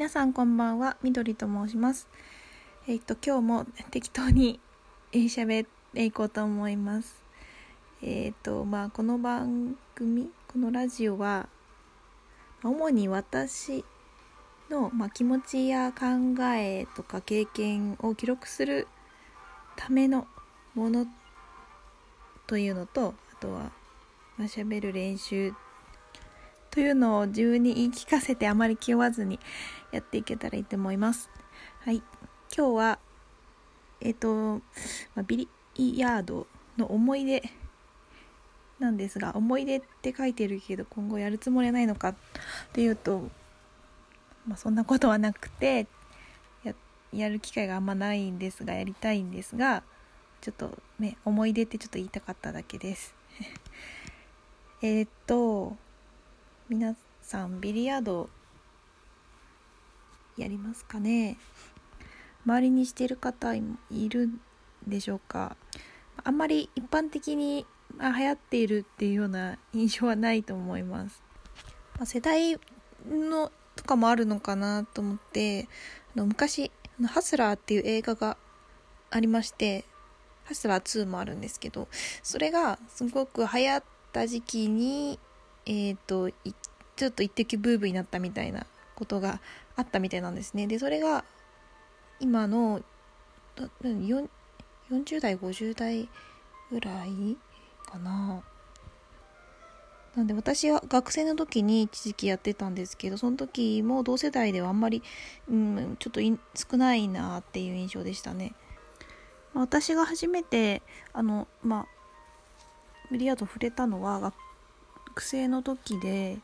皆さんこんばんは、みどりと申します。えっ、と、今日も適当に喋っていこうと思います。えっ、と、まあ、この番組、このラジオは、主に私の、まあ、気持ちや考えとか経験を記録するためのものというのと、あとは、まあ、喋る練習というのを自分に言い聞かせてあまり気負わずにやっていけたらいいと思います。はい。今日は、えっ、ー、と、まあ、ビリヤードの思い出なんですが、思い出って書いてるけど今後やるつもりはないのかっていうと、まあ、そんなことはなくてや、やる機会があんまないんですが、やりたいんですが、ちょっとね、思い出ってちょっと言いたかっただけです。えっと、皆さんビリヤードやりますかね。周りにしてる方いるんでしょうか。あんまり一般的に流行っているっていうような印象はないと思います、まあ、世代のとかもあるのかなと思ってあの昔「ハスラー」っていう映画がありまして「ハスラー2」もあるんですけどそれがすごく流行った時期にえっ、ー、とちょっと一滴ブーブーになったみたいなことがあったみたいなんですねでそれが今の40代50代ぐらいかななんで私は学生の時に一時期やってたんですけどその時も同世代ではあんまり、うん、ちょっと少ないなっていう印象でしたね。私が初めてあのまあビリヤード触れたのは学生の時で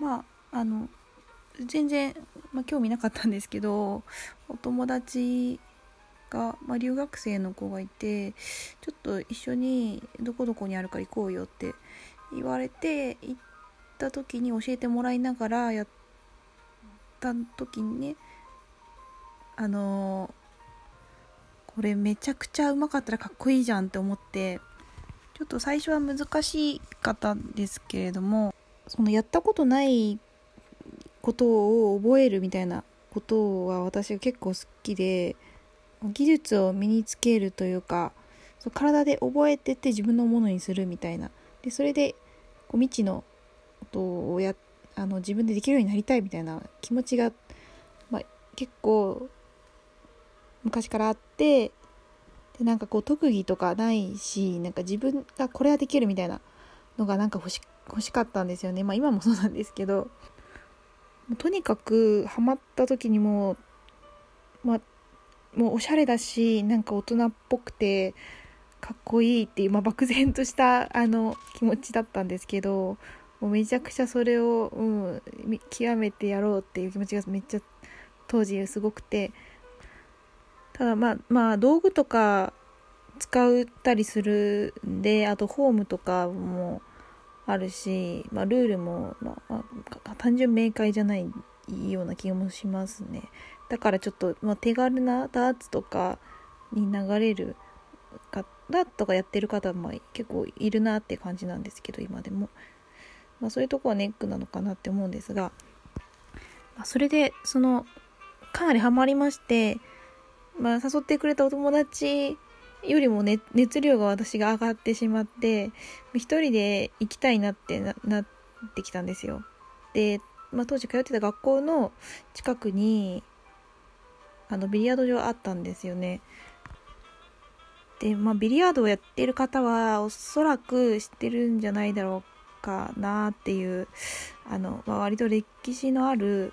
まああの全然、まあ、興味なかったんですけどお友達が、まあ、留学生の子がいてちょっと一緒にどこどこにあるから行こうよって言われて行った時に教えてもらいながらやった時にねあのこれめちゃくちゃうまかったらかっこいいじゃんって思ってちょっと最初は難しかったんですけれどもそのやったことないことを覚えるみたいなことは私は結構好きで技術を身につけるというかそう体で覚えてて自分のものにするみたいな。でそれでこう未知のことをやあの自分でできるようになりたいみたいな気持ちが、まあ、結構昔からあってでなんかこう特技とかないしなんか自分がこれはできるみたいなのがなんか欲し欲しかったんですよね。まあ今もそうなんですけど。とにかくハマった時にもまあもうおしゃれだしなんか大人っぽくてかっこいいっていう、まあ、漠然としたあの気持ちだったんですけどもうめちゃくちゃそれを、うん、極めてやろうっていう気持ちがめっちゃ当時すごくて。ただまあまあ道具とか使ったりするんであとホームとかもあるし、まあ、ルールも、まあ、単純明快じゃないような気もしますね。だからちょっと、まあ、手軽なダーツとかに流れる方とかやってる方も結構いるなって感じなんですけど今でも、まあ、そういうとこはネックなのかなって思うんですが、まあ、それでそのかなりハマりまして、まあ、誘ってくれたお友達よりも、ね、熱量が私が上がってしまって一人で行きたいなってなってきたんですよ。で、まあ、当時通ってた学校の近くにあのビリヤード場あったんですよね。で、まあ、ビリヤードをやってる方はおそらく知ってるんじゃないだろうかなっていうあの、まあ、割と歴史のある、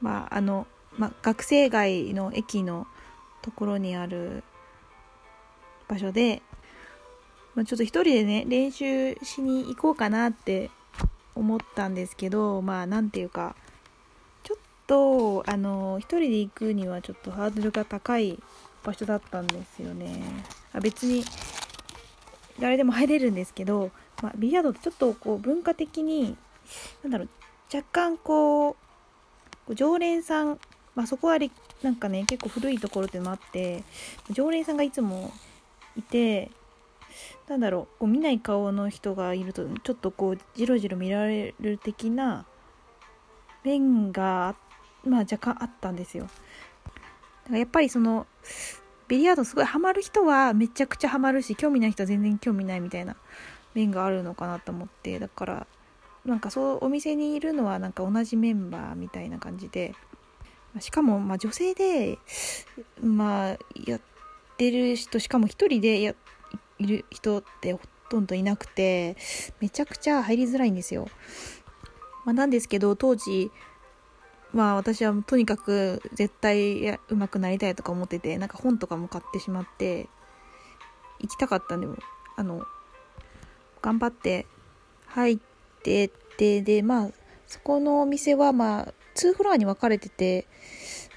まああのまあ、学生街の駅のところにある場所で、まあ、ちょっと一人でね練習しに行こうかなって思ったんですけどまあ何ていうかちょっとあの一人で行くにはちょっとハードルが高い場所だったんですよね。あ別に誰でも入れるんですけど、まあ、ビリヤードってちょっとこう文化的になんだろう若干こう常連さんまあ、そこはなんかね結構古いところってのもあって常連さんがいつもいてなんだろうこう見ない顔の人がいるとちょっとこうじろじろ見られる的な面がまあ若干あったんですよ。だからやっぱりそのビリヤードすごいハマる人はめちゃくちゃハマるし興味ない人は全然興味ないみたいな面があるのかなと思ってだからなんかそうお店にいるのはなんか同じメンバーみたいな感じでしかもまあ女性でまあやってる人しかも一人でやいる人ってほとんどいなくてめちゃくちゃ入りづらいんですよ。まあ、なんですけど当時まあ私はとにかく絶対上手くなりたいとか思っててなんか本とかも買ってしまって行きたかったんであの頑張って入ってってでまあそこのお店はまあ2フロアに分かれてて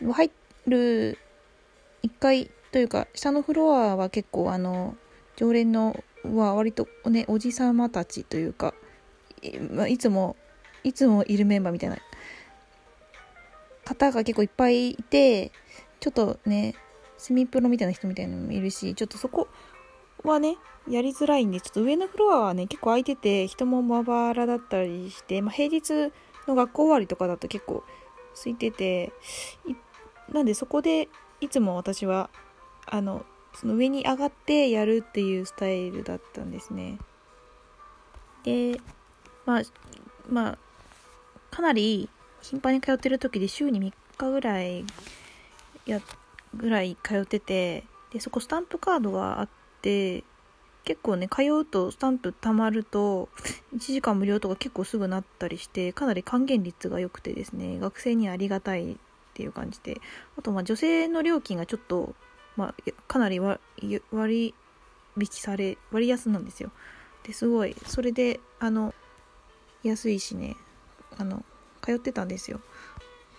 入る1階というか下のフロアは結構あの常連のは割とねおじさまたちというか、いつもいつもいるメンバーみたいな方が結構いっぱいいてちょっとねセミプロみたいな人みたいなのもいるしちょっとそこはねやりづらいんでちょっと上のフロアはね結構空いてて人もまばらだったりして、まあ、平日の学校終わりとかだと結構空いててなんでそこでいつも私はあのその上に上がってやるっていうスタイルだったんですね。でまあまあかなり頻繁に通ってる時で週に3日ぐらいやぐらい通っててでそこスタンプカードがあって結構ね通うとスタンプ貯まると1時間無料とか結構すぐなったりしてかなり還元率が良くてですね学生にありがたいっていう感じで。あとまあ女性の料金がちょっと、まあ、かなり割引され割安なんですよ。ですごい。それであの安いしねあの通ってたんですよ。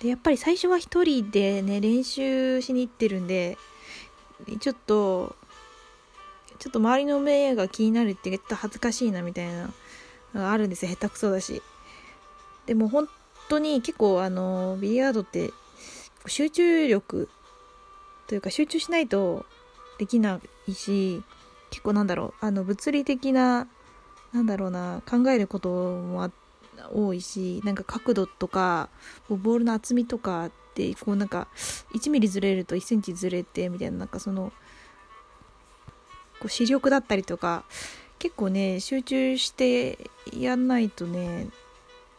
でやっぱり最初は1人でね練習しに行ってるんでちょっとちょっと周りの目が気になるってちょっと恥ずかしいなみたいなのがあるんですよ。下手くそだし。でも本当に結構あのビリヤードって集中力というか集中しないとできないし結構なんだろうあの物理的ななんだろうな考えることも多いしなんか角度とかボールの厚みとかってこうなんか1ミリずれると1センチずれてみたいななんかそのこう視力だったりとか結構ね集中してやんないとね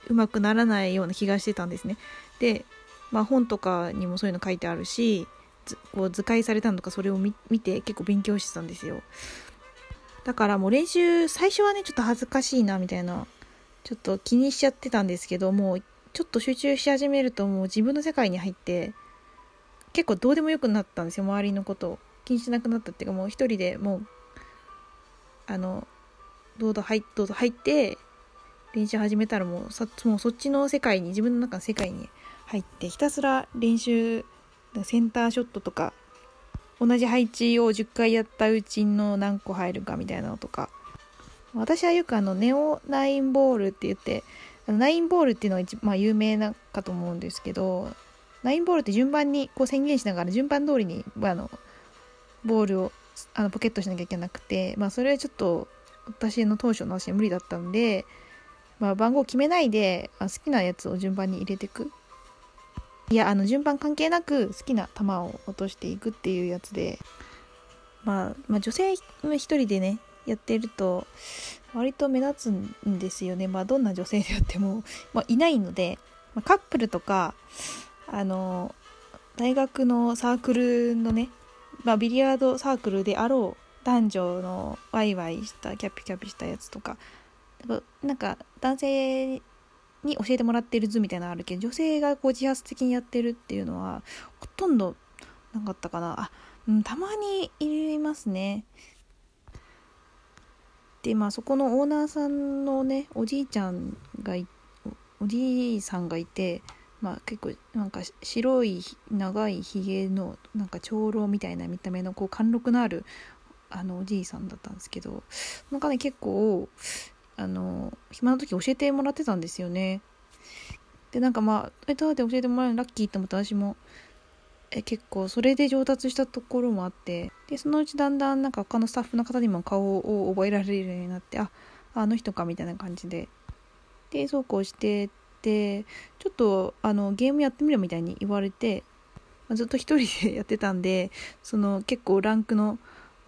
うまくならないような気がしてたんですね。で、まあ、本とかにもそういうの書いてあるしこう図解されたのとかそれを見て結構勉強してたんですよ。だからもう練習最初はねちょっと恥ずかしいなみたいなちょっと気にしちゃってたんですけどもうちょっと集中し始めるともう自分の世界に入って結構どうでもよくなったんですよ周りのことを気にしなくなったっていうかもう一人でもうあのどうぞ入どうぞ入って練習始めたらもうさもうそっちの世界に自分の中の世界に入ってひたすら練習センターショットとか同じ配置を10回やったうちの何個入るかみたいなのとか。私はよくあのネオナインボールって言ってナインボールっていうのが一、まあ、有名なかと思うんですけどナインボールって順番にこう宣言しながら順番通りにあのボールをあのポケットしなきゃいけなくて、まあ、それはちょっと私の当初の足は無理だったんで、まあ、番号決めないで好きなやつを順番に入れていく。いやあの順番関係なく好きな球を落としていくっていうやつで、まあ、まあ女性一人でねやってると割と目立つんですよね。まあどんな女性であっても、まあ、いないので、まあ、カップルとかあの大学のサークルのねまあ、ビリヤードサークルであろう男女のワイワイしたキャピキャピしたやつとかなんか男性に教えてもらってる図みたいなのあるけど女性がこう自発的にやってるっていうのはほとんどなかったかな。あ、うん、たまにいますね。でまあそこのオーナーさんのねおじいちゃんがおじいさんがいてまあ結構なんか白い長いひげのなんか長老みたいな見た目のこう貫禄のあるあのおじいさんだったんですけどなんかね結構あの暇な時教えてもらってたんですよね。でなんかまあえどうやって教えてもらえるの？ラッキーと思って私も。え結構それで上達したところもあって。でそのうちだんだんなんか他のスタッフの方にも顔を覚えられるようになってああの人かみたいな感じで。でそうこうしてっでちょっとあのゲームやってみろみたいに言われて、まあ、ずっと一人でやってたんでその結構ランクの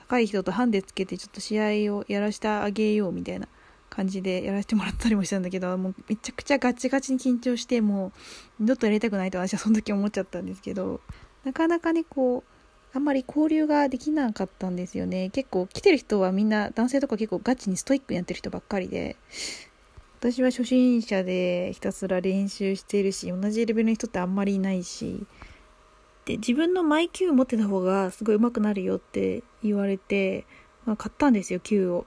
高い人とハンデつけてちょっと試合をやらせてあげようみたいな感じでやらせてもらったりもしたんだけどもうめちゃくちゃガチガチに緊張してもう二度とやりたくないと私はその時思っちゃったんですけどなかなかねこうあんまり交流ができなかったんですよね結構来てる人はみんな男性とか結構ガチにストイックにやってる人ばっかりで私は初心者でひたすら練習しているし同じレベルの人ってあんまりいないしで自分のマイキュー持ってた方がすごい上手くなるよって言われて、まあ、買ったんですよキューを。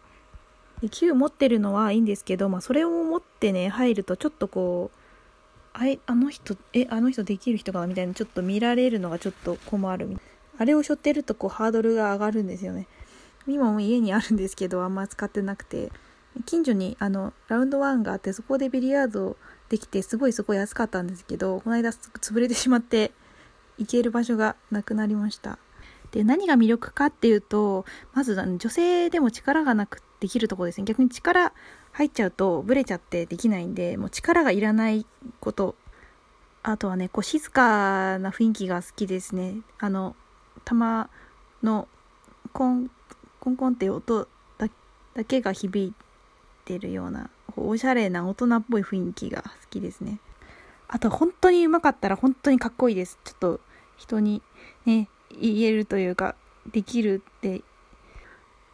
でキュー持ってるのはいいんですけど、まあ、それを持ってね入るとちょっとこうあいあの人えあの人できる人かなみたいなちょっと見られるのがちょっと困るあれを背負ってるとこうハードルが上がるんですよね。今も家にあるんですけどあんま使ってなくて。近所にあのラウンドワンがあってそこでビリヤードできてすごいそこ安かったんですけどこの間潰れてしまって行ける場所がなくなりました。で何が魅力かっていうとまず女性でも力がなくできるとこですね。逆に力入っちゃうとブレちゃってできないんでもう力がいらないこと。あとはねこう静かな雰囲気が好きですね。あの玉のコンコンコンって音だけが響いてるようなおしゃれな大人っぽい雰囲気が好きですね。あと本当にうまかったら本当にかっこいいです。ちょっと人にね言えるというかできるって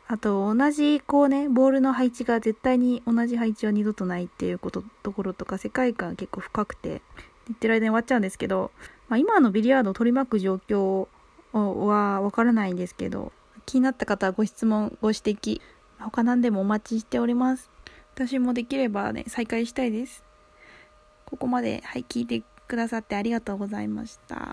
あと同じこうねボールの配置が絶対に同じ配置は二度とないっていうことところとか世界観結構深くて言ってる間に終わっちゃうんですけど、まあ、今のビリヤードを取り巻く状況はわからないんですけど気になった方はご質問ご指摘他何でもお待ちしております。私もできればね再開したいです。ここまではい聞いてくださってありがとうございました。